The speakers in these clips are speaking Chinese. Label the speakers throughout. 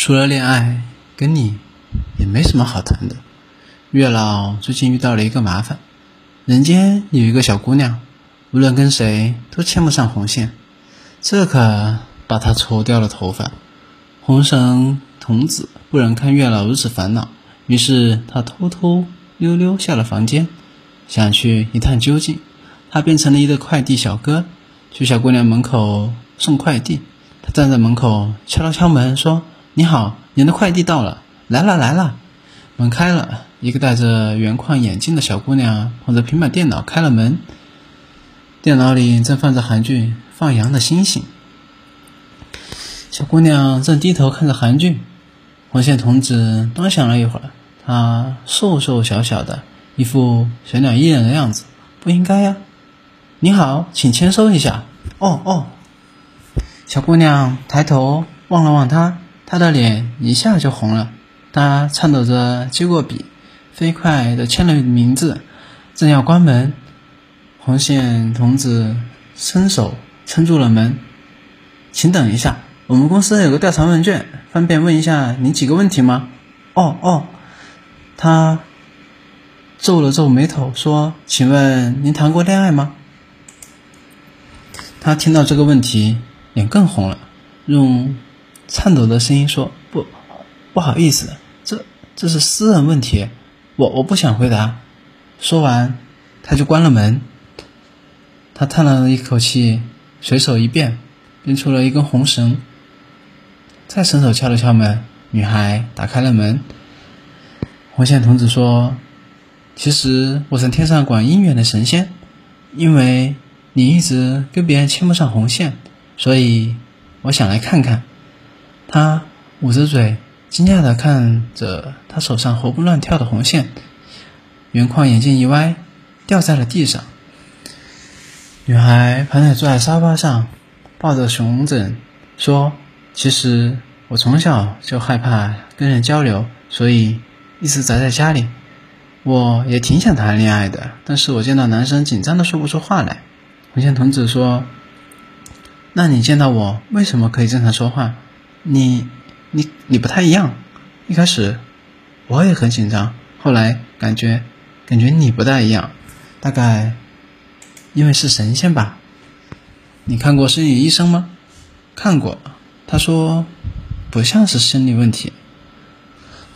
Speaker 1: 除了恋爱，跟你也没什么好谈的。月老最近遇到了一个麻烦，人间有一个小姑娘，无论跟谁都牵不上红线，这可把他愁掉了头发。红绳童子不忍看月老如此烦恼，于是他偷偷溜溜下了房间，想去一探究竟。他变成了一个快递小哥，去小姑娘门口送快递。他站在门口敲了敲门，说：“你好，您的快递到了，来了来了。”门开了，一个戴着圆框眼镜的小姑娘捧着平板电脑开了门，电脑里正放着韩剧《放羊的星星》。小姑娘正低头看着韩剧，红线童子端详了一会儿，他瘦瘦小小的，一副小鸟依人的样子，不应该呀。你好，请签收一下。哦哦。小姑娘抬头望了望他，他的脸一下就红了。他颤抖着接过笔，飞快地签了名字，正要关门，红线童子伸手撑住了门，请等一下。我们公司有个调查问卷，方便问一下您几个问题吗？哦哦，他皱了皱眉头说：“请问您谈过恋爱吗？”他听到这个问题，脸更红了，用颤抖的声音说：“不，不好意思，这这是私人问题，我我不想回答。”说完，他就关了门。他叹了一口气，随手一变，变出了一根红绳。再伸手敲了敲门，女孩打开了门。红线童子说：“其实我是天上管姻缘的神仙，因为你一直跟别人牵不上红线，所以我想来看看。”他捂着嘴，惊讶地看着他手上活蹦乱跳的红线，圆框眼镜一歪，掉在了地上。女孩盘腿坐在沙发上，抱着熊枕，说。其实我从小就害怕跟人交流，所以一直宅在家里。我也挺想谈恋爱的，但是我见到男生紧张的说不出话来。红线童子说：“那你见到我为什么可以正常说话？你、你、你不太一样。一开始我也很紧张，后来感觉感觉你不太一样，大概因为是神仙吧。你看过《心理医生》吗？看过。”他说：“不像是生理问题。”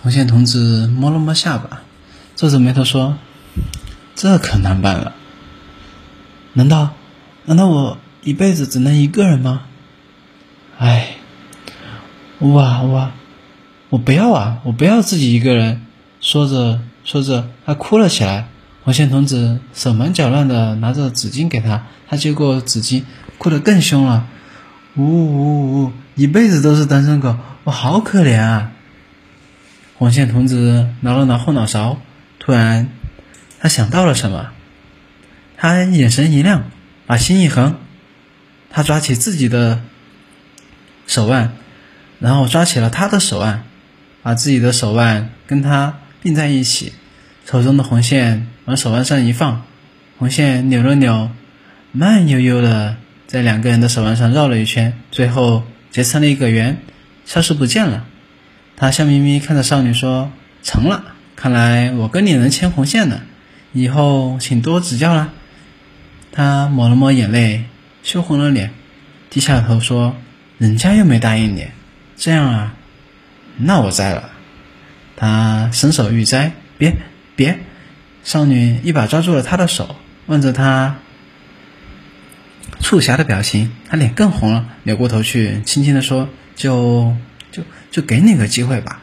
Speaker 1: 红线同志摸了摸下巴，皱着眉头说：“这可难办了。难道，难道我一辈子只能一个人吗？哎，哇哇，我不要啊！我不要自己一个人。”说着说着，他哭了起来。红线童子手忙脚乱的拿着纸巾给他，他接过纸巾，哭得更凶了。呜呜呜！一辈子都是单身狗，我好可怜啊！红线童子挠了挠后脑勺，突然他想到了什么，他眼神一亮，把心一横，他抓起自己的手腕，然后抓起了他的手腕，把自己的手腕跟他并在一起，手中的红线往手腕上一放，红线扭了扭，慢悠悠的。在两个人的手腕上绕了一圈，最后结成了一个圆，消失不见了。他笑眯眯看着少女说：“成了，看来我跟你能牵红线了，以后请多指教啦。”他抹了抹眼泪，羞红了脸，低下头说：“人家又没答应你，这样啊，那我摘了。”他伸手欲摘，别别！少女一把抓住了他的手，望着他。促狭的表情，他脸更红了，扭过头去，轻轻地说：“就就就给你个机会吧。”